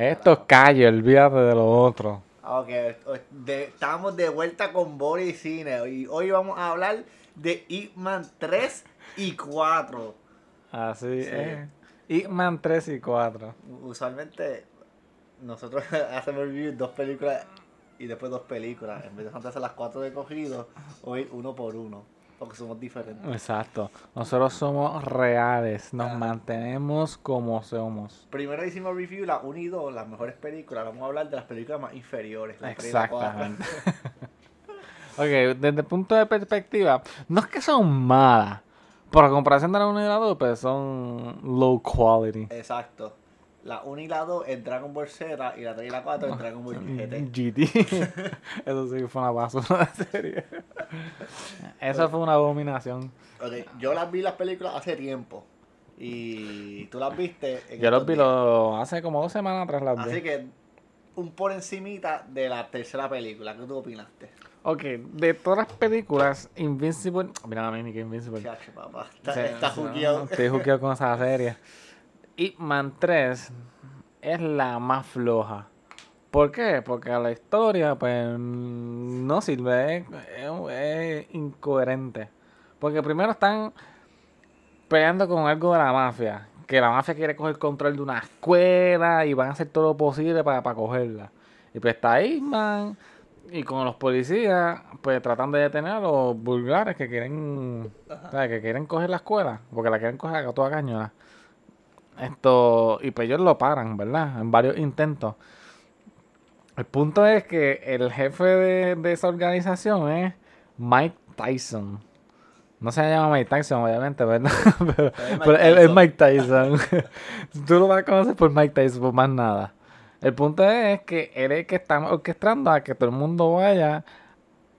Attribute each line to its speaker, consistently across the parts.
Speaker 1: Esto es calle, olvídate de lo otro.
Speaker 2: Ok, de- estamos de vuelta con Boris Cine y hoy vamos a hablar de Ip Man 3 y 4.
Speaker 1: Así
Speaker 2: Sí.
Speaker 1: es. Hitman 3 y 4.
Speaker 2: Usualmente nosotros hacemos review dos películas y después dos películas. En vez de hacer las cuatro de cogido, hoy uno por uno. Porque somos diferentes.
Speaker 1: Exacto. Nosotros somos reales. Nos
Speaker 2: Ajá.
Speaker 1: mantenemos como somos.
Speaker 2: Primero hicimos review la 1 y 2, las mejores películas. Vamos a hablar de las películas más inferiores. la.
Speaker 1: Exactamente. ok, desde el punto de perspectiva, no es que son malas. Por comparación de la 1 y la 2, pues son low quality.
Speaker 2: Exacto. La 1 y la 2 en Dragon Ball Z y la 3 y la 4 en Dragon Ball GT.
Speaker 1: GT. Eso sí fue una basura de serie. Eso fue una abominación.
Speaker 2: Ok, yo las vi las películas hace tiempo. Y tú las viste en
Speaker 1: Yo
Speaker 2: estos
Speaker 1: vi lo- hace como dos semanas atrás las vi.
Speaker 2: Así que un por encimita de la tercera película. ¿Qué tú opinaste?
Speaker 1: Ok, de todas las películas, Invincible. Mira a mí que Invincible.
Speaker 2: Chacho, papá. Está,
Speaker 1: Sí,
Speaker 2: está.
Speaker 1: Estoy juqueado con esa serie. Ip Man 3 es la más floja. ¿Por qué? Porque la historia, pues, no sirve, es, es- es incoherente. Porque primero están peleando con algo de la mafia. Que la mafia quiere coger control de una escuela y van a hacer todo lo posible para, para cogerla. Y pues está Hitman y con los policías, pues tratando de detener a los vulgares que quieren, que quieren coger la escuela, porque la quieren coger a toda cañona. Esto, y pues ellos lo paran, ¿verdad? En varios intentos. El punto es que el jefe de, de esa organización es Mike Tyson. No se llama Mike Tyson, obviamente, ¿verdad? pero él es. Mike Tyson. Tú lo vas a conocer por Mike Tyson, por más nada. El punto es que él es el que está orquestando a que todo el mundo vaya,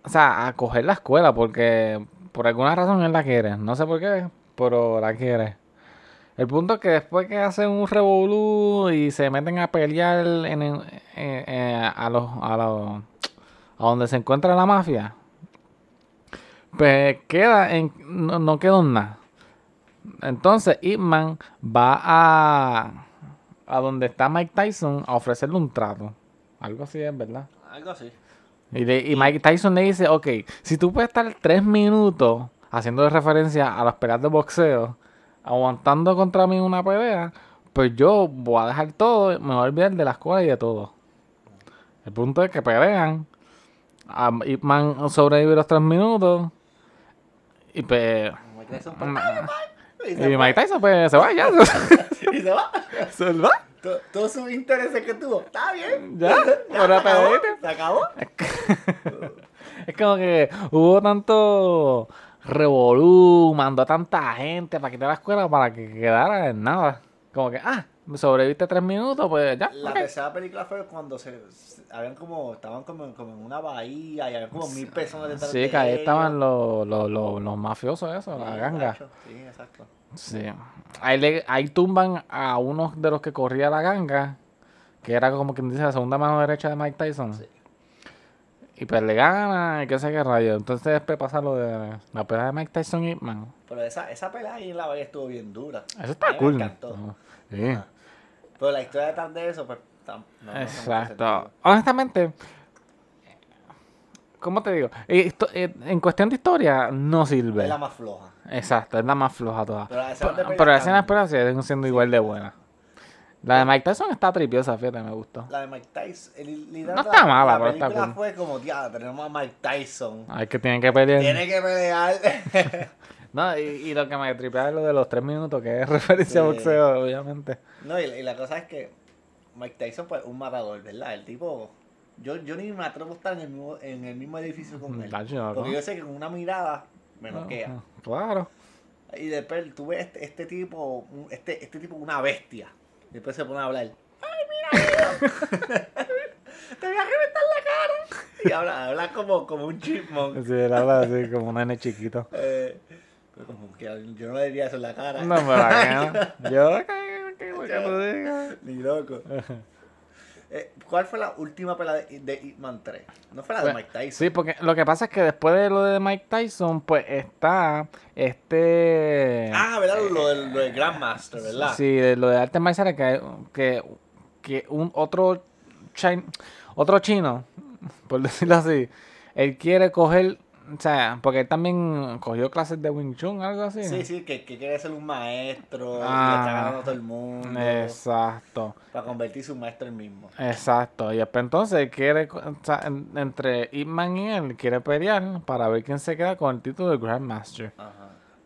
Speaker 1: o sea, a coger la escuela, porque por alguna razón él la quiere. No sé por qué, pero la quiere. El punto es que después que hacen un revolú y se meten a pelear en, eh, eh, a los a los a donde se encuentra la mafia, pues queda en no, no quedó en nada. Entonces Hitman va a a donde está Mike Tyson a ofrecerle un trato. Algo así es, ¿verdad?
Speaker 2: Algo así.
Speaker 1: Y, le- y Mike Tyson le dice, ok, si tú puedes estar tres minutos haciendo referencia a las peleas de boxeo, aguantando contra mí una pelea, pues yo voy a dejar todo, me voy a olvidar de la escuela y de todo. El punto es que pelean, a Ip Man sobrevive los tres minutos, y pues... Ma-
Speaker 2: y
Speaker 1: Y
Speaker 2: se
Speaker 1: Mike Tyson pues se va ya.
Speaker 2: Y se va.
Speaker 1: se va.
Speaker 2: To- Todos sus intereses que tuvo. Está bien.
Speaker 1: Ya,
Speaker 2: Ya, se acabó. Se acabó.
Speaker 1: Es como que hubo tanto revolú, mandó a tanta gente para quitar la escuela para que quedara en nada. Como que, ah, sobreviviste tres minutos, pues ya.
Speaker 2: La
Speaker 1: ok.
Speaker 2: tercera película fue cuando se, se- habían como estaban como, como en una bahía y había como mil personas detrás
Speaker 1: Sí,
Speaker 2: de
Speaker 1: que ahí estaban los, los, los, los mafiosos, eso, la ganga.
Speaker 2: Sí, exacto.
Speaker 1: Sí. Ahí, le, ahí tumban a uno de los que corría la ganga, que era como quien dice la segunda mano derecha de Mike Tyson.
Speaker 2: Sí.
Speaker 1: Y pues le gana y qué sé qué rayo. Entonces después pasa lo de la pelea de Mike Tyson y Hitman.
Speaker 2: Pero esa, esa pelea ahí en la bahía estuvo bien dura.
Speaker 1: Eso está cool.
Speaker 2: Me encantó.
Speaker 1: Sí.
Speaker 2: Pero la historia detrás de eso, pues. tam- no- no
Speaker 1: Exacto. Honestamente, ¿cómo te digo? Esto- eh, en cuestión de historia, no sirve.
Speaker 2: Es la más floja.
Speaker 1: Exacto, es la más floja toda.
Speaker 2: Pero las escenas de
Speaker 1: Pero, pero las escenas siguen siendo igual de buenas. La de Mike Tyson está tripiosa, fíjate, me gustó.
Speaker 2: La de Mike Tyson. el-
Speaker 1: No está
Speaker 2: la-
Speaker 1: mala,
Speaker 2: la
Speaker 1: pero está
Speaker 2: película
Speaker 1: cool.
Speaker 2: fue como, ya, tenemos a Mike Tyson.
Speaker 1: Ay, que tienen que pelear.
Speaker 2: Tiene que pelear.
Speaker 1: No, y, y lo que me tripea es lo de los tres minutos, que es referencia a boxeo, obviamente.
Speaker 2: no, y, y la cosa es que Mike Tyson, pues, un matador, ¿verdad? El tipo. Yo, yo ni me atrevo a estar en el mismo, en el mismo edificio con él.
Speaker 1: Tacho, no.
Speaker 2: Porque yo sé que con una mirada me noquea.
Speaker 1: Ajá, Claro.
Speaker 2: Y después tú ves este, este tipo, este, este tipo una bestia. Y después se pone a hablar. ¡Ay, mira! ¡Te voy a reventar la cara! Y habla, habla como, como un chipmunk.
Speaker 1: Sí, él habla así como un nene chiquito.
Speaker 2: Eh, pero como que yo no le diría eso en la cara.
Speaker 1: No, pero acá no. Yo.
Speaker 2: Ni loco. Eh, ¿Cuál fue la última pelea de, de Hitman 3? No fue la de
Speaker 1: Pues,
Speaker 2: Mike Tyson.
Speaker 1: Sí, porque lo que pasa es que después de lo de Mike Tyson, pues está este.
Speaker 2: Ah, ¿verdad? Lo del, lo del Grandmaster, ¿verdad?
Speaker 1: Sí, de lo de artes marciales que, que que un otro, chin- otro chino, por decirlo así, él quiere coger, o sea, porque él también cogió clases de Wing Chun, algo así.
Speaker 2: Sí, sí, que, que quiere ser un maestro,
Speaker 1: Ah.
Speaker 2: le está ganando a todo el mundo.
Speaker 1: Exacto,
Speaker 2: Para convertirse en un maestro él mismo.
Speaker 1: exacto. Y después entonces él quiere, o sea, en- entre Ip Man y él, quiere pelear para ver quién se queda con el título de Grandmaster.
Speaker 2: Ajá.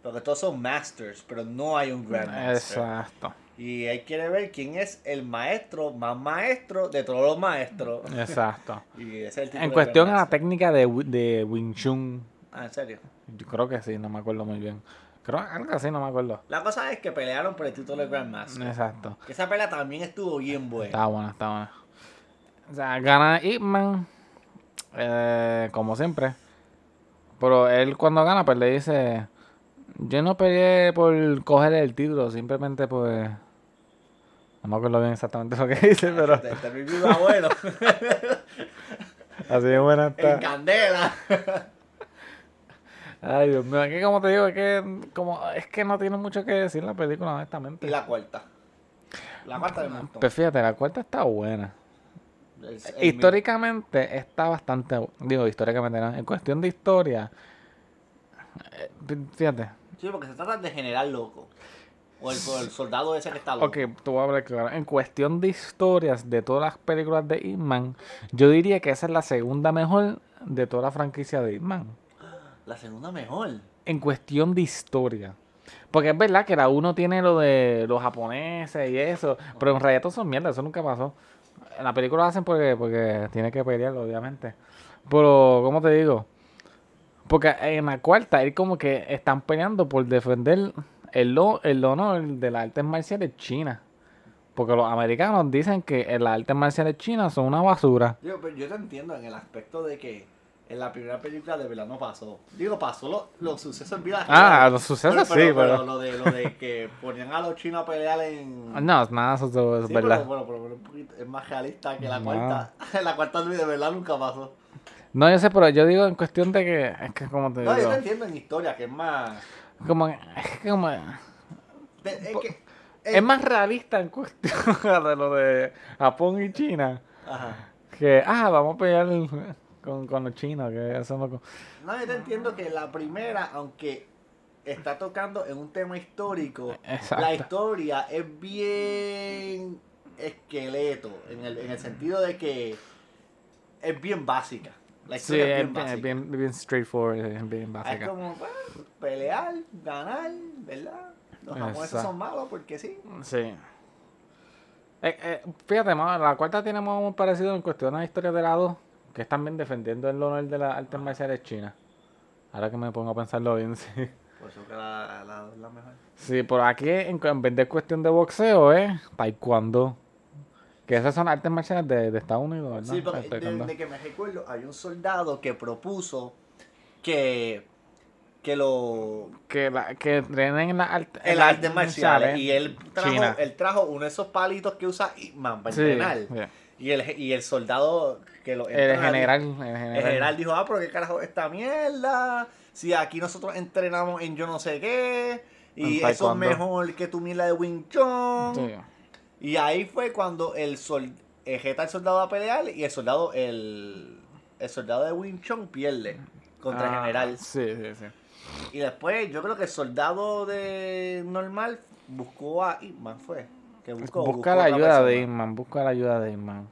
Speaker 2: Porque todos son masters, pero no hay un grandmaster.
Speaker 1: Exacto,
Speaker 2: Y él quiere ver quién es el maestro más maestro de todos los maestros.
Speaker 1: exacto.
Speaker 2: Y ese es el
Speaker 1: En cuestión a la técnica de, de Wing Chun,
Speaker 2: Ah, en serio.
Speaker 1: yo creo que sí, no me acuerdo muy bien. Creo algo así, no me acuerdo.
Speaker 2: La cosa es que pelearon por el título de Grandmaster.
Speaker 1: Exacto.
Speaker 2: Que esa pelea también estuvo bien buena.
Speaker 1: Está buena, está buena. O sea, gana Ip Man, eh, como siempre. Pero él cuando gana, pues le dice, yo no peleé por coger el título, simplemente pues... No me acuerdo bien exactamente lo que dice, pero
Speaker 2: Este, este review va bueno.
Speaker 1: así de buena
Speaker 2: en
Speaker 1: está.
Speaker 2: candela.
Speaker 1: Ay, Dios mío, es que como te digo, es que, como, es que no tiene mucho que decir la película, honestamente.
Speaker 2: Y la cuarta. La cuarta de montón.
Speaker 1: Pues fíjate, la cuarta está buena. Históricamente está bastante, digo históricamente, ¿no? en cuestión de historia, eh, fíjate.
Speaker 2: Sí, porque se trata de general loco. O el, o el soldado ese que está loco.
Speaker 1: ok, te voy a hablar claro, en cuestión de historias de todas las películas de Hitman, yo diría que esa es la segunda mejor de toda la franquicia de Hitman,
Speaker 2: La segunda mejor.
Speaker 1: en cuestión de historia. Porque es verdad que la uno tiene lo de los japoneses y eso, pero en realidad todo son mierda, eso nunca pasó. En la película lo hacen porque, porque tiene que pelear, obviamente. Pero, ¿cómo te digo? Porque en la cuarta, él como que están peleando por defender el, el honor de las artes marciales chinas. Porque los americanos dicen que las artes marciales chinas son una basura.
Speaker 2: Digo, pero yo te entiendo en el aspecto de que en la primera película de verdad no pasó. Digo, pasó lo- los sucesos en vida
Speaker 1: Ah, los sucesos
Speaker 2: Pero-
Speaker 1: sí,
Speaker 2: pero,
Speaker 1: pero...
Speaker 2: lo, de, lo de que ponían a los chinos a pelear en...
Speaker 1: No, nada, eso, eso es
Speaker 2: Sí,
Speaker 1: verdad.
Speaker 2: pero bueno, pero, pero un poquito- es más realista que la
Speaker 1: No.
Speaker 2: cuarta. la cuarta de verdad nunca pasó.
Speaker 1: No, yo sé, pero yo digo en cuestión de que... Es que como te
Speaker 2: No, yo
Speaker 1: digo...
Speaker 2: te entiendo en historia, que es más...
Speaker 1: Como, como...
Speaker 2: de- es que...
Speaker 1: Es más realista en cuestión de lo de Japón y China.
Speaker 2: Ajá.
Speaker 1: Que, ah, vamos a pelear con, con los chinos, que eso no...
Speaker 2: No, yo te entiendo que la primera, aunque está tocando en un tema histórico,
Speaker 1: Exacto.
Speaker 2: la historia es bien esqueleto, en el, en el sentido de que es bien básica. La
Speaker 1: Sí, es
Speaker 2: es bien
Speaker 1: bien, bien, bien straightforward, es bien
Speaker 2: Es
Speaker 1: básica.
Speaker 2: como pues, pelear, ganar, ¿verdad? Los japoneses son malos porque sí.
Speaker 1: Sí. Eh, eh, fíjate, ma, la cuarta tiene menos parecido en cuestión a la historia de la 2, que es también defendiendo el honor de las artes marciales chinas. Ahora que me pongo a pensarlo bien, sí.
Speaker 2: Por eso que la, la, la mejor.
Speaker 1: Sí, por aquí en, en vez de cuestión de boxeo, ¿eh? Taekwondo. Que esas son artes marciales de, de Estados Unidos, ¿verdad?
Speaker 2: Sí, porque
Speaker 1: El taekwondo.
Speaker 2: desde que me recuerdo, hay un soldado que propuso que, que lo
Speaker 1: Que, la, que entrenen en las arte-
Speaker 2: el
Speaker 1: las
Speaker 2: arte marciales y él trajo,
Speaker 1: China.
Speaker 2: él trajo uno de esos palitos que usa Hitman para
Speaker 1: Sí,
Speaker 2: entrenar. Y, el, y el soldado que lo
Speaker 1: El general, el
Speaker 2: el
Speaker 1: general.
Speaker 2: dijo, ah, pero qué carajo es esta mierda. Si aquí nosotros entrenamos en yo no sé qué. Y
Speaker 1: En
Speaker 2: eso es mejor que tu mierda de Wing Chun.
Speaker 1: Sí.
Speaker 2: Y ahí fue cuando el sol ejeta al soldado a pelear y el soldado, el, el soldado de Wing Chun pierde contra el
Speaker 1: Ah,
Speaker 2: general.
Speaker 1: Sí, sí, sí.
Speaker 2: Y después yo creo que el soldado de normal buscó a Hitman, fue. Que buscó, buscó
Speaker 1: busca la ayuda de. Inman, busca la ayuda de Inman.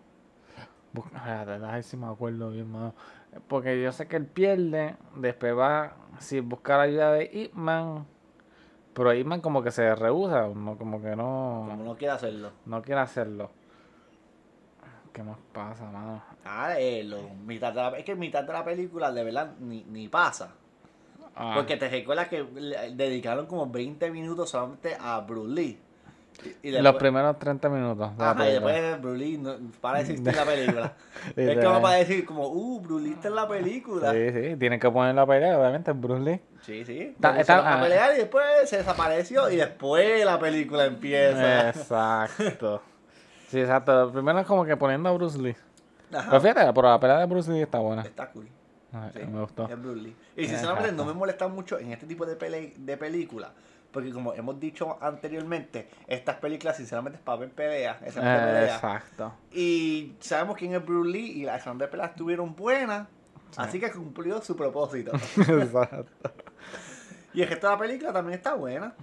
Speaker 1: Busca, espérate, déjame ver si me acuerdo bien, mano. Porque yo sé que él pierde, después va, si busca la ayuda de Hitman, pero Hitman como que se rehúsa, no, como que
Speaker 2: Como
Speaker 1: no,
Speaker 2: no quiere hacerlo.
Speaker 1: no quiere hacerlo. ¿Qué más pasa, mano?
Speaker 2: Ah, eh, lo- mitad de la- es que mitad de la película de verdad ni, ni pasa.
Speaker 1: Ah,
Speaker 2: Porque te recuerdas que dedicaron como 20 minutos solamente a Bruce Lee. Y,
Speaker 1: los primeros 30 minutos. de la
Speaker 2: Ajá, y después Bruce Lee no, para de existir la película. es que para decir como, uh, Bruce Lee está en la película.
Speaker 1: Sí, sí, tienen que poner la pelea, obviamente, Bruce Lee.
Speaker 2: Sí, sí.
Speaker 1: Está-
Speaker 2: a
Speaker 1: ah.
Speaker 2: pelear y después se desapareció y después la película empieza.
Speaker 1: Exacto. Sí, exacto. Primero es como que poniendo a Bruce Lee.
Speaker 2: Ajá.
Speaker 1: Pero fíjate, pero la pelea de Bruce Lee está buena.
Speaker 2: Está cool.
Speaker 1: Ay,
Speaker 2: Sí,
Speaker 1: Me gustó.
Speaker 2: Es Bruce Lee. Y sinceramente
Speaker 1: Exacto.
Speaker 2: no me molesta mucho en este tipo de, pele de películas. Porque como hemos dicho anteriormente, estas películas sinceramente es para ver peleas.
Speaker 1: Eh, exacto.
Speaker 2: Y sabemos quién es Bruce Lee y las escenas de peleas estuvieron buenas. Así que cumplió su propósito.
Speaker 1: exacto.
Speaker 2: y el resto de la película también está buena.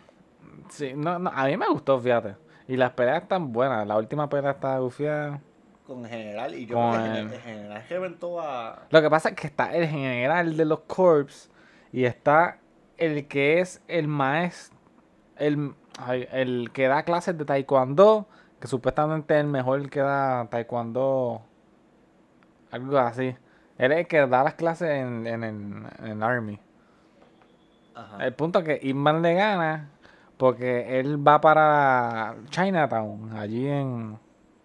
Speaker 1: Sí, no, no, a mí me gustó, fíjate. Y las peleas están buenas. La última pelea está gufiada.
Speaker 2: Con general. Y yo
Speaker 1: Con
Speaker 2: creo que
Speaker 1: el-
Speaker 2: el general reventó a.
Speaker 1: Lo que pasa es que está el general de los corps y está el que es el maestro, el, el que da clases de taekwondo, que supuestamente es el mejor que da taekwondo, algo así. Él es el que da las clases en, en, el- en Army.
Speaker 2: Ajá.
Speaker 1: El punto es que Isman le gana porque él va para Chinatown, allí en...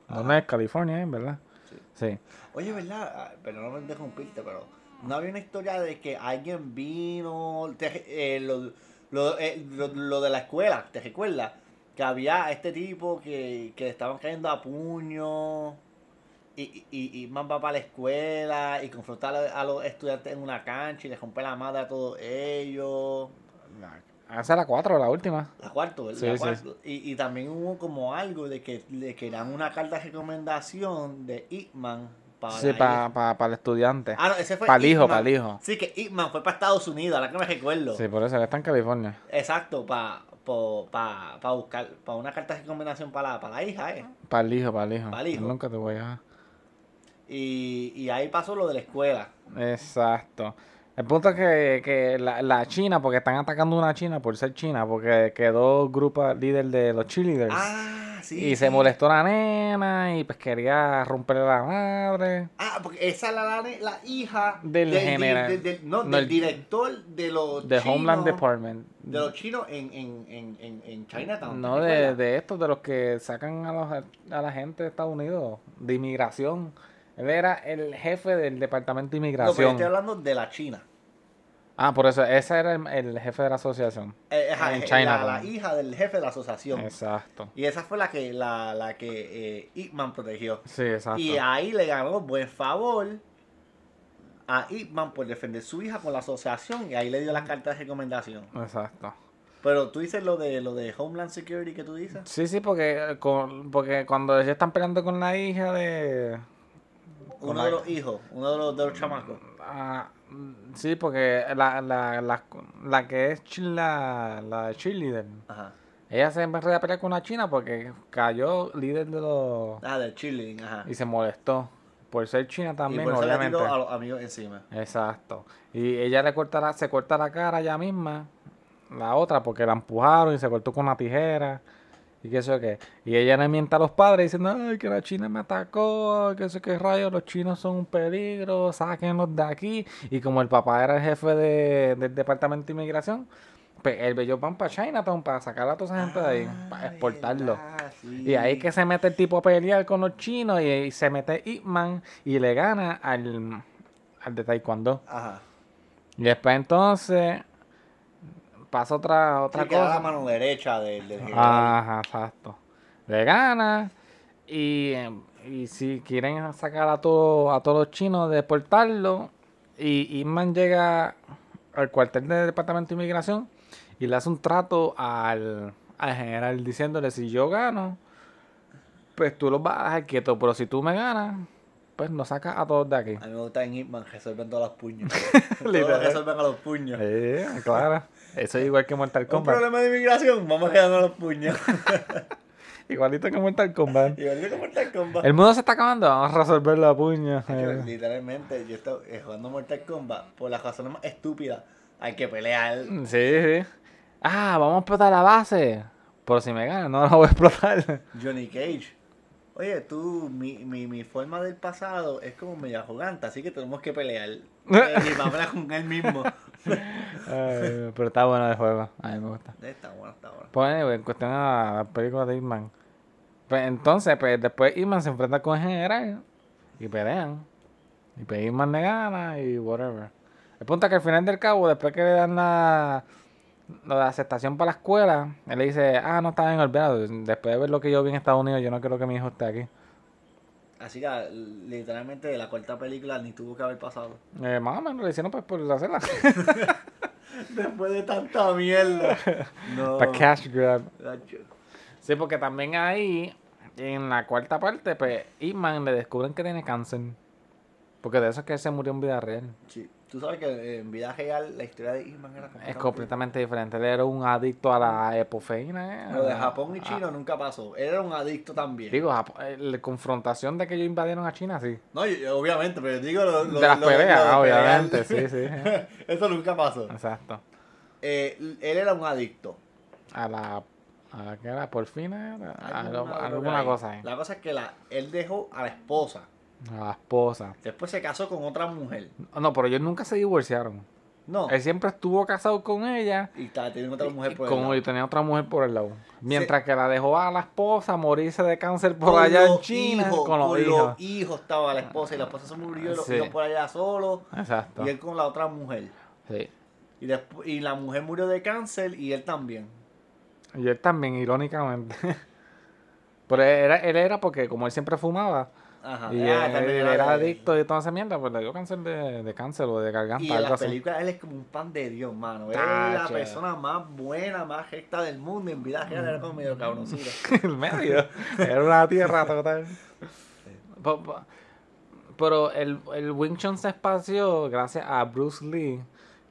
Speaker 1: ¿Dónde es? California, ¿eh? ¿verdad?
Speaker 2: Sí.
Speaker 1: Sí.
Speaker 2: Oye, ¿verdad? Ah, Perdóname interrumpirte, pero no había una historia de que alguien vino, te- eh, lo, lo, eh, lo- lo de la escuela, ¿te recuerdas? Que había este tipo que, que le estaban cayendo a puño y, y, y, man va para la escuela y confronta a, los- estudiantes en una cancha y les rompe la madre a todos ellos.
Speaker 1: La- Esa es la 4, la última.
Speaker 2: La cuarto.
Speaker 1: Sí,
Speaker 2: La
Speaker 1: sí.
Speaker 2: cuarto. Y, y también hubo como algo de que le querían una carta de recomendación de Hitman para
Speaker 1: Sí,
Speaker 2: la hija.
Speaker 1: para el estudiante.
Speaker 2: Ah, no, ese fue
Speaker 1: Para el hijo, para el hijo.
Speaker 2: Sí, que Hitman fue para Estados Unidos, ahora que me recuerdo.
Speaker 1: Sí, por eso él está en California.
Speaker 2: Exacto, para pa, pa buscar, para una carta de recomendación para la, para la hija, ¿eh?
Speaker 1: Para el hijo, para el hijo.
Speaker 2: Para el hijo.
Speaker 1: Nunca te voy a...
Speaker 2: Y, y ahí pasó lo de la escuela.
Speaker 1: Exacto. El punto es que, que la, la China, porque están atacando una China por ser China, porque quedó grupo líder de los cheerleaders.
Speaker 2: Ah, sí.
Speaker 1: y se molestó la nena y pues quería romperle la madre.
Speaker 2: Ah, porque esa es la, la, la hija
Speaker 1: Del general.
Speaker 2: del- del- no,
Speaker 1: No,
Speaker 2: del
Speaker 1: el-
Speaker 2: director de los
Speaker 1: De
Speaker 2: chinos,
Speaker 1: Homeland Department.
Speaker 2: De los chinos en, en, en, en, Chinatown.
Speaker 1: No,
Speaker 2: ¿te
Speaker 1: de, de estos, de los que sacan a, los, a la gente de Estados Unidos, de inmigración. Él era el jefe del departamento de
Speaker 2: No, pero
Speaker 1: inmigración.
Speaker 2: estoy hablando de la China.
Speaker 1: Ah, por eso, ese era el, el jefe de la asociación.
Speaker 2: Eh,
Speaker 1: En
Speaker 2: eh,
Speaker 1: Chinatown.
Speaker 2: la, la hija del jefe de la asociación.
Speaker 1: Exacto.
Speaker 2: Y esa fue la que la, la que eh, Ip Man protegió.
Speaker 1: Sí, exacto.
Speaker 2: Y ahí le ganó buen favor a Ip Man por defender su hija con la asociación y ahí le dio la carta de recomendación.
Speaker 1: Exacto.
Speaker 2: Pero tú dices lo de lo de Homeland Security que tú dices.
Speaker 1: Sí, sí, porque, porque cuando ellos están peleando con la hija de...
Speaker 2: Uno
Speaker 1: la-
Speaker 2: de los hijos, uno de los, de los chamacos.
Speaker 1: Ah, mm, sí, porque la, la, la, la que es la, la cheerleader,
Speaker 2: Ajá.
Speaker 1: ella se empezó a pelear con una china porque cayó líder de los...
Speaker 2: Ah, del cheerleading, ajá.
Speaker 1: Y se molestó. Por ser china
Speaker 2: Y
Speaker 1: también,
Speaker 2: por eso le
Speaker 1: obviamente.
Speaker 2: tiró a los amigos encima.
Speaker 1: Exacto. Y ella le corta la, se corta la cara ella misma, la otra, porque la empujaron y se cortó con una tijera. Y qué sé yo qué. Y ella le mienta a los padres diciendo, ay, que la china me atacó, que sé qué rayos, los chinos son un peligro, sáquenlos de aquí. Y como el papá era el jefe de- del departamento de inmigración, pues el bello van para Chinatown para sacar a toda esa gente de ahí, para
Speaker 2: Ah,
Speaker 1: exportarlo.
Speaker 2: verdad, sí.
Speaker 1: Y ahí que se mete el tipo a pelear con los chinos y, y se mete Ip-Man y le gana al, al de Taekwondo.
Speaker 2: Ajá.
Speaker 1: Y después entonces pasa otra, otra
Speaker 2: Sí, que era la
Speaker 1: cosa.
Speaker 2: mano derecha del, del.
Speaker 1: Ajá, exacto. Le gana y, y si quieren sacar a, todo, a todos los chinos, deportarlo y Ip-Man llega al cuartel del departamento de inmigración y le hace un trato al, al general diciéndole si yo gano, pues tú los vas a dejar quietos, pero si tú me ganas, pues nos sacas a todos de aquí.
Speaker 2: A mí me gusta en Hitman, resuelven todos los puños. todos resuelven a los puños.
Speaker 1: Eh, claro. Eso es igual que Mortal
Speaker 2: Un
Speaker 1: Kombat.
Speaker 2: problema de inmigración, vamos quedando los puños.
Speaker 1: Igualito que Mortal Kombat.
Speaker 2: Igual que Mortal Kombat.
Speaker 1: El mundo se está acabando, vamos a resolverlo a puño.
Speaker 2: Yo,
Speaker 1: Eh,
Speaker 2: Literalmente, yo estoy eh, jugando Mortal Kombat por las razones más estúpidas. Hay que pelear.
Speaker 1: Sí, sí. Ah, vamos a explotar la base. Pero si me ganan, no la voy a explotar.
Speaker 2: Johnny Cage. Oye, tú, mi, mi, mi forma del pasado es como medio arrogante, así que tenemos que pelear. Eh, y vamos a hablar con él mismo.
Speaker 1: Ay, pero está bueno el juego. A mí me gusta.
Speaker 2: Está bueno, está bueno.
Speaker 1: Pues, anyway, en cuestión a la película de Hitman. Pues entonces, pues después Hitman se enfrenta con el general y pelean. Y pues Hitman le gana y whatever. El punto es que al final del cabo, después que le dan la, la aceptación para la escuela, él le dice, ah, no está bien olvidado. Después de ver lo que yo vi en Estados Unidos, yo no quiero que mi hijo esté aquí.
Speaker 2: Así que literalmente la cuarta película ni tuvo que haber pasado.
Speaker 1: Eh, más o menos le hicieron pues por hacerla.
Speaker 2: Después de tanta mierda. No.
Speaker 1: Para cash grab. Sí, porque también ahí, en la cuarta parte, pues, Iman le descubren que tiene cáncer. Porque de eso es que él se murió en vida real.
Speaker 2: Sí. Tú sabes que eh, en vida real la historia de Isman era
Speaker 1: Es completamente diferente. Él era un adicto a la epofeína. ¿eh?
Speaker 2: Lo de Japón y China nunca pasó. Él era un adicto también.
Speaker 1: Digo, eh, la confrontación de que ellos invadieron a China, sí.
Speaker 2: No, yo- obviamente, pero yo digo lo, lo-
Speaker 1: de las
Speaker 2: lo-
Speaker 1: peleas,
Speaker 2: de
Speaker 1: obviamente, sí, sí.
Speaker 2: Eso nunca pasó.
Speaker 1: Exacto.
Speaker 2: Eh, él era un adicto.
Speaker 1: A la. ¿A la que era? ¿Por fin? era? A
Speaker 2: Alguna
Speaker 1: alguna cosa ahí.
Speaker 2: La cosa es que la, él dejó a la esposa.
Speaker 1: A la esposa.
Speaker 2: Después se casó con otra mujer.
Speaker 1: No, pero ellos nunca se divorciaron.
Speaker 2: No.
Speaker 1: Él siempre estuvo casado con ella.
Speaker 2: Y estaba teniendo otra mujer por el
Speaker 1: como
Speaker 2: lado.
Speaker 1: y tenía otra mujer por el lado. Mientras que la dejó a la esposa morirse de cáncer por
Speaker 2: Con
Speaker 1: allá en China
Speaker 2: hijos,
Speaker 1: con los
Speaker 2: con
Speaker 1: hijos.
Speaker 2: los hijos estaba la esposa y la esposa se murió y los
Speaker 1: Sí.
Speaker 2: hijos por allá solos.
Speaker 1: Exacto.
Speaker 2: Y él con la otra mujer.
Speaker 1: Sí.
Speaker 2: Y, después, y la mujer murió de cáncer y él también.
Speaker 1: Y él también, irónicamente. Pero él era, él era porque como él siempre fumaba
Speaker 2: Ajá.
Speaker 1: y
Speaker 2: Ah,
Speaker 1: él, él era
Speaker 2: de-
Speaker 1: adicto y toda esa mierda, pues le dio cáncer de, de cáncer o de garganta,
Speaker 2: Y en
Speaker 1: algo
Speaker 2: la
Speaker 1: así.
Speaker 2: película él es como un pan de Dios, mano. Él es la persona más buena, más recta del mundo. En vida real era como medio cabroncito.
Speaker 1: el medio. Era una tierra total. Pero el, el Wing Chun se espació gracias a Bruce Lee,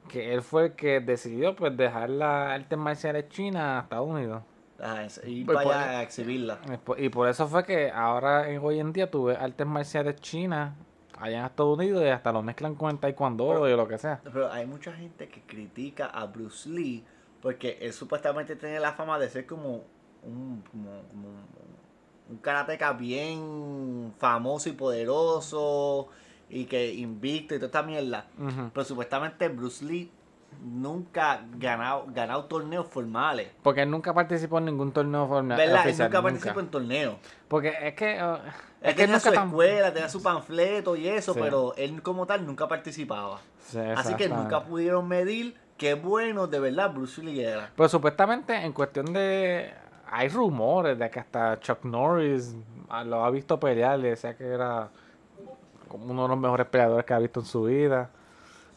Speaker 1: que él fue el que decidió pues dejar la artes marciales china a Estados Unidos.
Speaker 2: Ajá, ir para a exhibirla.
Speaker 1: Y por- eso fue que ahora hoy en día tuve artes marciales chinas allá en Estados Unidos y hasta lo mezclan con el taekwondo
Speaker 2: Pero-
Speaker 1: y lo que sea.
Speaker 2: Pero hay mucha gente que critica a Bruce Lee porque él supuestamente tiene la fama de ser como un, como, como un, un karateca bien famoso y poderoso y que invicto y toda esta mierda. Pero supuestamente Bruce Lee nunca ganado, ganado torneos formales.
Speaker 1: Porque él nunca participó en ningún torneo formal.
Speaker 2: ¿Verdad? Él
Speaker 1: oficial,
Speaker 2: nunca
Speaker 1: nunca.
Speaker 2: participó en torneos.
Speaker 1: Porque es que. uh,
Speaker 2: Él
Speaker 1: es que
Speaker 2: tenía su escuela, tenía su panfleto y eso,
Speaker 1: Sí.
Speaker 2: pero él como tal nunca participaba.
Speaker 1: Sí,
Speaker 2: Así que nunca pudieron medir qué bueno de verdad Bruce Lee era.
Speaker 1: Pero supuestamente en cuestión de... Hay rumores de que hasta Chuck Norris ah, lo ha visto pelear, le decía que era como uno de los mejores peleadores que ha visto en su vida.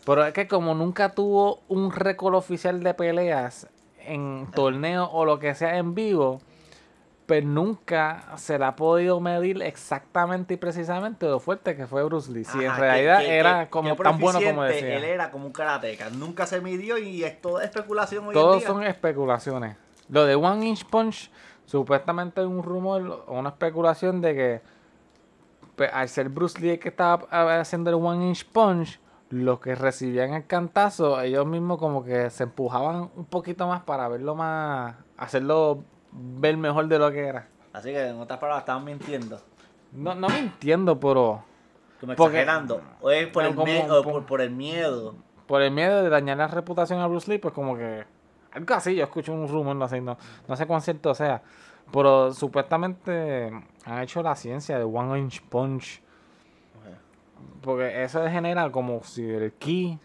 Speaker 1: Pero es que como nunca tuvo un récord oficial de peleas en torneos o lo que sea en vivo, pues nunca se le ha podido medir exactamente y precisamente lo fuerte que fue Bruce Lee. Si en realidad
Speaker 2: que- que-
Speaker 1: era como
Speaker 2: que
Speaker 1: tan bueno como
Speaker 2: proficiente, Él
Speaker 1: decía.
Speaker 2: era como un karateca. Nunca se midió y es toda especulación hoy en
Speaker 1: Todos
Speaker 2: día.
Speaker 1: son especulaciones. Lo de One Inch Punch, supuestamente hay un rumor o una especulación de que pues, al ser Bruce Lee el que estaba haciendo el One Inch Punch, los que recibían el cantazo, ellos mismos como que se empujaban un poquito más para verlo más, hacerlo ver mejor de lo que era.
Speaker 2: Así que en otras palabras estaban mintiendo.
Speaker 1: No, no me entiendo, pero
Speaker 2: Como exagerando. O es por, el,
Speaker 1: como-
Speaker 2: o por el miedo.
Speaker 1: por el miedo de dañar la reputación a Bruce Lee, pues como que algo así, yo escucho un rumor, no sé, no, no sé cuán cierto sea, pero supuestamente han hecho la ciencia de One Inch Punch, porque eso genera como si el ki,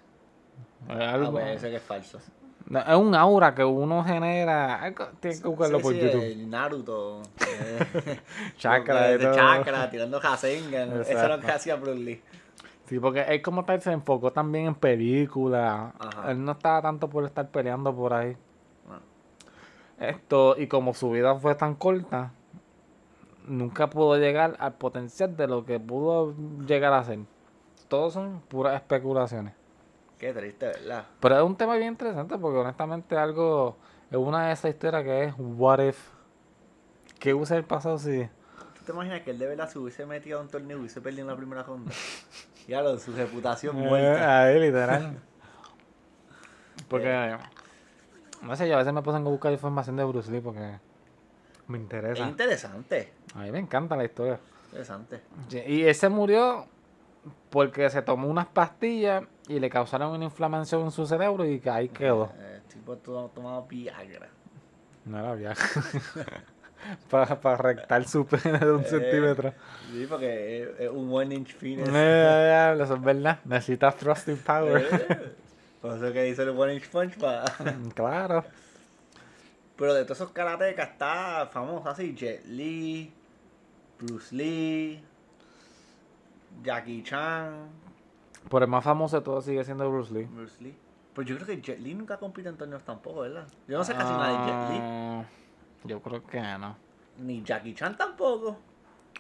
Speaker 2: Ah,
Speaker 1: algo-
Speaker 2: pues ese que es falso.
Speaker 1: no, es un aura que uno genera, tienes que buscarlo
Speaker 2: Sí,
Speaker 1: por
Speaker 2: sí,
Speaker 1: YouTube,
Speaker 2: el Naruto. eh,
Speaker 1: chakra
Speaker 2: de,
Speaker 1: todo.
Speaker 2: chakra, tirando Rasengan. Eso era lo que hacía Bruce Lee.
Speaker 1: Sí, porque él como tal se enfocó también en películas. Él no estaba tanto por estar peleando por ahí.
Speaker 2: Ah.
Speaker 1: Esto, y como su vida fue tan corta, nunca pudo llegar al potencial de lo que pudo llegar a ser. Todos son puras especulaciones.
Speaker 2: Qué triste, ¿verdad?
Speaker 1: Pero es un tema bien interesante porque honestamente algo, es una de esas historias que es what if. ¿Qué hubiese el pasado si?
Speaker 2: ¿Tú te imaginas que él de verdad se hubiese metido a un torneo y hubiese perdido en la primera ronda? Ya lo, su reputación muerta.
Speaker 1: Eh, ahí, literal. Porque, no sé, yo a veces me pongo a buscar información de Bruce Lee porque me
Speaker 2: Es
Speaker 1: interesa.
Speaker 2: interesante.
Speaker 1: A mí me encanta la historia.
Speaker 2: Interesante.
Speaker 1: Y ese murió porque se tomó unas pastillas y le causaron una inflamación en su cerebro y ahí quedó.
Speaker 2: Eh, El tipo to- tomaba Viagra.
Speaker 1: No era viaje. para, para rectar su pene de un
Speaker 2: Eh,
Speaker 1: centímetro.
Speaker 2: Sí, porque es, es un one inch penis.
Speaker 1: Eh, eso es verdad. Necesitas thrusting power.
Speaker 2: Eh, Por eso que hizo el one inch punch pa-
Speaker 1: claro.
Speaker 2: Pero de todos esos karatecas está famoso así, Jet Li, Bruce Lee, Jackie Chan,
Speaker 1: Por el más famoso de todos sigue siendo Bruce Lee.
Speaker 2: Bruce Lee. Pues yo creo que Jet Li nunca compite en torneos tampoco, ¿verdad? Yo no sé casi nada de Jet Li.
Speaker 1: Ah, Yo creo que no.
Speaker 2: Ni Jackie Chan tampoco.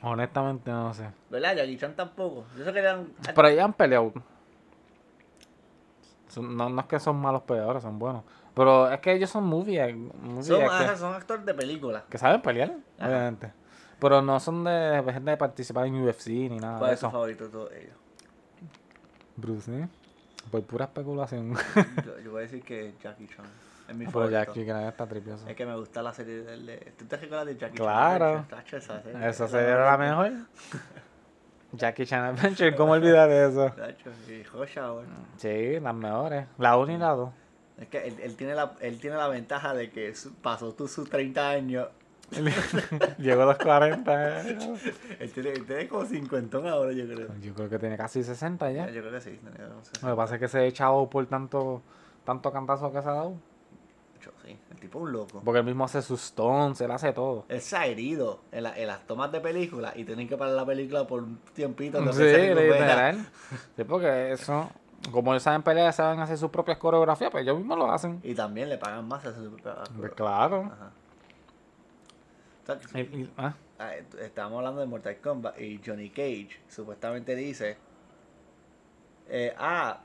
Speaker 1: Honestamente no sé.
Speaker 2: ¿Verdad? Jackie Chan tampoco. Yo sé que eran.
Speaker 1: Pero ellos han peleado. No, no es que son malos peleadores, son buenos. Pero es que ellos son movie, movie
Speaker 2: Son,
Speaker 1: actors,
Speaker 2: ajá, son actores de película.
Speaker 1: que saben pelear,
Speaker 2: Ajá.
Speaker 1: obviamente. Pero no son de gente de participar en UFC ni nada
Speaker 2: ¿Cuál
Speaker 1: de
Speaker 2: es tu
Speaker 1: eso.
Speaker 2: favorito de todos ellos?
Speaker 1: Bruce Lee. Por pura especulación.
Speaker 2: Yo, yo voy a decir que Jackie Chan. Es mi
Speaker 1: Pero
Speaker 2: favorito.
Speaker 1: Jackie Chan está tripioso.
Speaker 2: Es que me gusta la serie de. ¿Tú te recuerdas de Jackie
Speaker 1: Claro.
Speaker 2: Chan? Tacho, esa serie.
Speaker 1: Esa la mejor. Jackie Chan Adventure, ¿cómo olvidar eso?
Speaker 2: Tacho, y Hour.
Speaker 1: Sí, las mejores. La 1 y la 2.
Speaker 2: Es que él, él tiene la, él tiene la ventaja de que su- pasó tú sus 30 años.
Speaker 1: Llegó a los 40.
Speaker 2: Él tiene, él tiene como 50 ahora, yo creo.
Speaker 1: Yo creo que tiene casi 60 ya.
Speaker 2: Yo creo que sí.
Speaker 1: Lo que pasa es que se ha echado por tanto, tanto cantazo que se ha dado.
Speaker 2: Sí. El tipo es un loco.
Speaker 1: Porque él mismo hace sus stones, él hace todo.
Speaker 2: Él se ha herido en, la- en las tomas de película y tienen que parar la película por un tiempito.
Speaker 1: Sí, literal. Sí, porque eso, como ellos saben pelear, saben hacer sus propias coreografías, pues ellos mismos lo hacen.
Speaker 2: Y también le pagan más a su
Speaker 1: Pues claro.
Speaker 2: Ajá. O sea, que-
Speaker 1: Y- y- ah,
Speaker 2: ah, est- Estábamos hablando de Mortal Kombat y Johnny Cage supuestamente dice, eh, ah,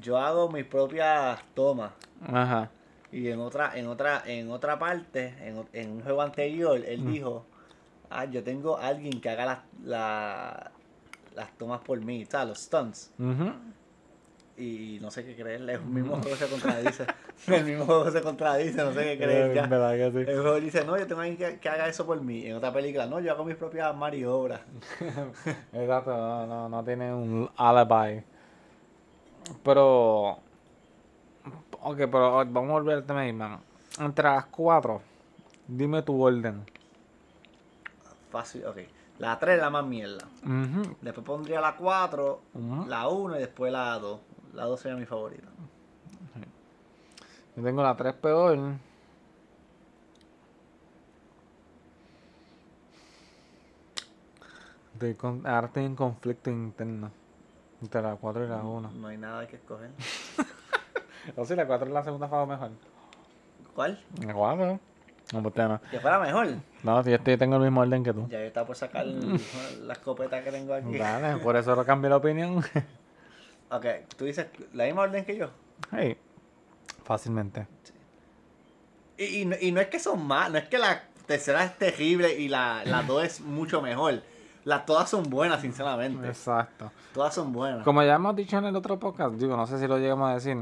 Speaker 2: yo hago mis propias tomas
Speaker 1: Ajá.
Speaker 2: y en otra, en otra, en otra parte, en, un juego anterior, él
Speaker 1: Mm.
Speaker 2: dijo, ah, yo tengo a alguien que haga las, la- las tomas por mí, ¿sabes? Los stunts.
Speaker 1: Ujú.
Speaker 2: Y no sé qué creer, el mismo juego se contradice. el mismo juego se contradice, no sé qué creer ya.
Speaker 1: verdad que sí.
Speaker 2: El juego dice, no, yo tengo alguien que, que haga eso por mí. En otra película, no, yo hago mis propias maniobras.
Speaker 1: Exacto, no, no, no tiene un alibi. Pero. Ok, pero vamos a volver al tema. Entre las cuatro, dime tu orden.
Speaker 2: Fácil, ok. La 3 es la más mierda.
Speaker 1: Ujú,
Speaker 2: Después pondría la 4,
Speaker 1: ujú.
Speaker 2: la 1 y después la 2. La 2 sería mi favorita.
Speaker 1: Yo tengo la 3 peor. Estoy con- ahora estoy en conflicto interno. Entre la 4 y la 1.
Speaker 2: No hay nada que escoger.
Speaker 1: O si la 4 es la segunda fase mejor.
Speaker 2: ¿Cuál?
Speaker 1: La 4. No, pues no.
Speaker 2: Que fuera mejor.
Speaker 1: No, si yo estoy, tengo el mismo orden que tú.
Speaker 2: Ya yo estaba por sacar la escopeta que tengo aquí.
Speaker 1: Dale, por eso lo cambié la opinión.
Speaker 2: Ok, tú dices la misma orden que yo.
Speaker 1: hey, fácilmente.
Speaker 2: Y, y, no, y no es que son más, no es que la tercera es terrible y la, la 2 es mucho mejor. Las todas son buenas, sinceramente.
Speaker 1: Exacto.
Speaker 2: Todas son buenas.
Speaker 1: Como ya hemos dicho en el otro podcast, digo, no sé si lo llegamos a decir.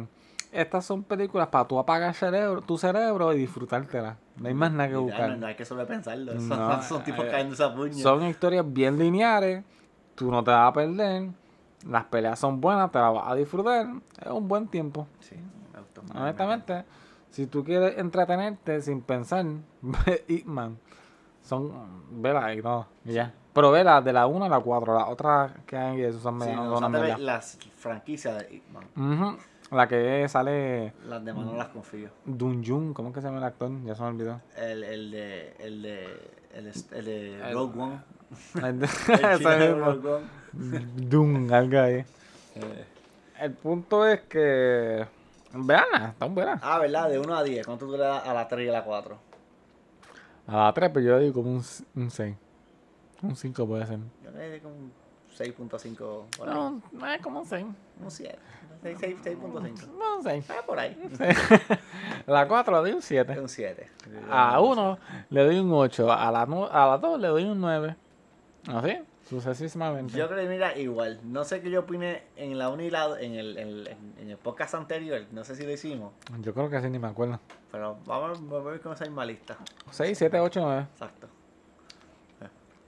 Speaker 1: Estas son películas para tú apagar cerebro, tu cerebro y disfrutártela. No hay más nada que buscar.
Speaker 2: no, no hay que sobrepensarlo. Son,
Speaker 1: No,
Speaker 2: son tipos
Speaker 1: eh,
Speaker 2: cayendo esa puña.
Speaker 1: Son historias bien lineares, tú no te vas a perder, las peleas son buenas, te las vas a disfrutar, es un buen tiempo.
Speaker 2: Sí.
Speaker 1: Honestamente, si tú quieres entretenerte sin pensar, ve Hitman. Son, vela y no, y ya. Pero vela de la 1 a la 4, las otras que hay, eso son
Speaker 2: Sí,
Speaker 1: medio-
Speaker 2: no, las franquicias de Hitman.
Speaker 1: La que sale
Speaker 2: Las demás no las confío.
Speaker 1: Dunjun, ¿cómo es que se llama el actor? Ya se me olvidó.
Speaker 2: El, el de. El de. El, de- el de
Speaker 1: El-
Speaker 2: Rogue One.
Speaker 1: Dun, algo ahí.
Speaker 2: Eh,
Speaker 1: El punto es que. Veanla, están buenas.
Speaker 2: Ah, ¿verdad? De 1 a 10. ¿Cuánto tú le das a la 3 y a la 4?
Speaker 1: A la 3, pero yo le digo como un, s- un 6. Un 5 puede ser.
Speaker 2: Yo le di como un 6.5 por ahí.
Speaker 1: No, no es como un 6.
Speaker 2: Un 7. 6.5.
Speaker 1: No, un 6.
Speaker 2: Ah, por ahí.
Speaker 1: La 4 le doy un
Speaker 2: Es
Speaker 1: 7.
Speaker 2: un 7.
Speaker 1: A 1 le doy un 8. A la, a la 2 le doy un 9. Así, sucesivamente.
Speaker 2: Yo creo que mira igual. No sé qué yo opine en la 1 y la en el, en, el, en el podcast anterior. No sé si lo hicimos.
Speaker 1: Yo creo que así ni me acuerdo.
Speaker 2: Pero vamos a ver con esa misma lista.
Speaker 1: 6, 7, 8, 9.
Speaker 2: Exacto.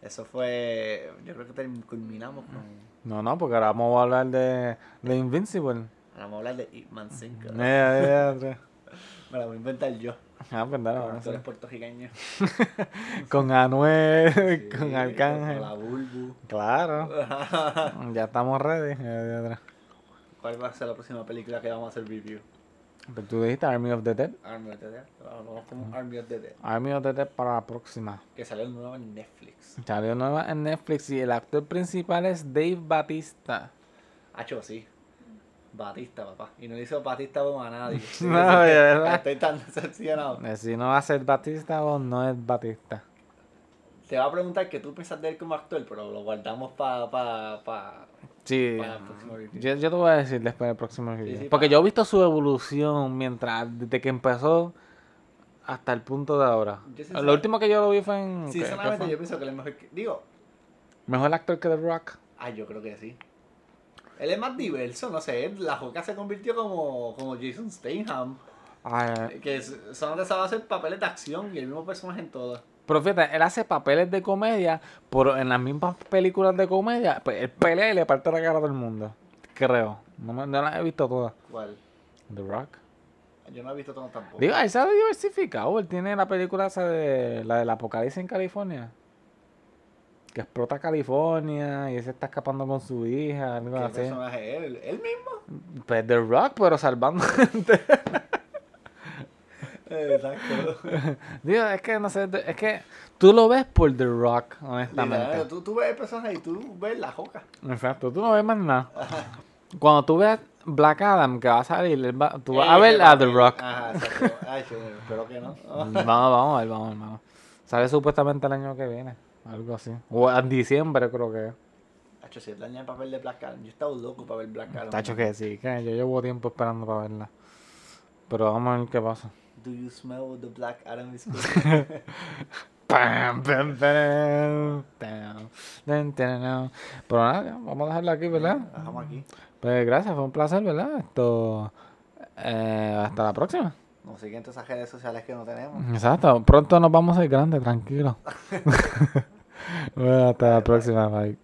Speaker 2: Eso fue. Yo creo que culminamos con.
Speaker 1: No, no, porque ahora vamos a hablar de, de Invincible.
Speaker 2: Vamos a hablar de Hitman 5.
Speaker 1: Eh, eh, eh.
Speaker 2: Me la voy a inventar yo.
Speaker 1: Ah, pues dale,
Speaker 2: Con actores puertorriqueños.
Speaker 1: Con Anuel,
Speaker 2: Sí,
Speaker 1: con
Speaker 2: Con
Speaker 1: Arcángel.
Speaker 2: la Bulbu.
Speaker 1: Claro, ya estamos ready.
Speaker 2: ¿Cuál va a ser la próxima película que vamos a hacer review?
Speaker 1: Pero tú dijiste Army of the Dead.
Speaker 2: Army of the Dead. Vamos como Army of the Dead.
Speaker 1: Army of the Dead para la próxima.
Speaker 2: Que salió nuevo en Netflix.
Speaker 1: Salió nueva en Netflix y el actor principal es Dave Batista.
Speaker 2: Hacho, sí. Batista, papá. Y no le hizo Batista a nadie.
Speaker 1: No, de verdad.
Speaker 2: Estoy tan decepcionado.
Speaker 1: Eh, Si no va a ser Batista o no es Batista.
Speaker 2: Te va a preguntar qué tú piensas de él como actor, pero lo guardamos para pa, pa,
Speaker 1: Sí.
Speaker 2: El próximo review.
Speaker 1: Yo, yo te voy a decir después del próximo video.
Speaker 2: sí,
Speaker 1: Porque
Speaker 2: para-
Speaker 1: yo he visto su evolución mientras, desde que empezó hasta el punto de ahora. Lo último que yo lo vi fue en. ¿qué- qué
Speaker 2: Sinceramente,
Speaker 1: fue?
Speaker 2: yo pienso que es mejor que. Digo,
Speaker 1: Mejor actor que The Rock.
Speaker 2: ah, yo creo que sí. Él es más diverso, no sé. La Joca se convirtió como, como Jason Statham.
Speaker 1: Ay,
Speaker 2: Que es- solamente sabe hacer papeles de acción y el mismo personaje en todas.
Speaker 1: Pero fíjate, él hace papeles de comedia, pero en las mismas películas de comedia, pues él pelea y le parte la cara a todo el mundo. Creo. No, me- no las he visto todas.
Speaker 2: ¿Cuál?
Speaker 1: The Rock.
Speaker 2: Yo no he visto todo tampoco.
Speaker 1: Digo, él se ha diversificado. Él tiene la película esa de la del apocalipsis en California. Que explota California y él se está escapando con su hija, algo
Speaker 2: ¿Qué
Speaker 1: así.
Speaker 2: personaje es él? ¿Él mismo?
Speaker 1: Pues The Rock, pero salvando gente.
Speaker 2: Exacto.
Speaker 1: Digo, es que no sé, es que tú lo ves por The Rock, honestamente.
Speaker 2: Literal, tú, tú ves el personaje y tú ves la Joca.
Speaker 1: Exacto, tú no ves más nada. Cuando tú ves Black Adam que va a salir, va- tú vas
Speaker 2: Eh,
Speaker 1: a ver a The. Rock.
Speaker 2: Ajá, exacto. Ay, espero que no.
Speaker 1: Vamos, vamos a ver, vamos vamos. Sale supuestamente el año que viene, algo así. O en diciembre creo que es.
Speaker 2: Hacho, si daña el papel de Black Adam. Yo estaba loco para ver Black Adam.
Speaker 1: Tacho que sí, que yo llevo tiempo esperando para verla. Pero vamos a ver qué pasa.
Speaker 2: Do you smell the Black Adam is?
Speaker 1: Pam, pam, pam. Pero nada, vamos a dejarla aquí, ¿verdad?
Speaker 2: Dejamos aquí.
Speaker 1: Pues gracias, fue un placer, ¿verdad? Esto. eh, hasta la próxima.
Speaker 2: Nos siguen todas esas redes sociales que no tenemos.
Speaker 1: Exacto, pronto nos vamos a ir grandes, tranquilo. bueno, hasta la próxima, bye.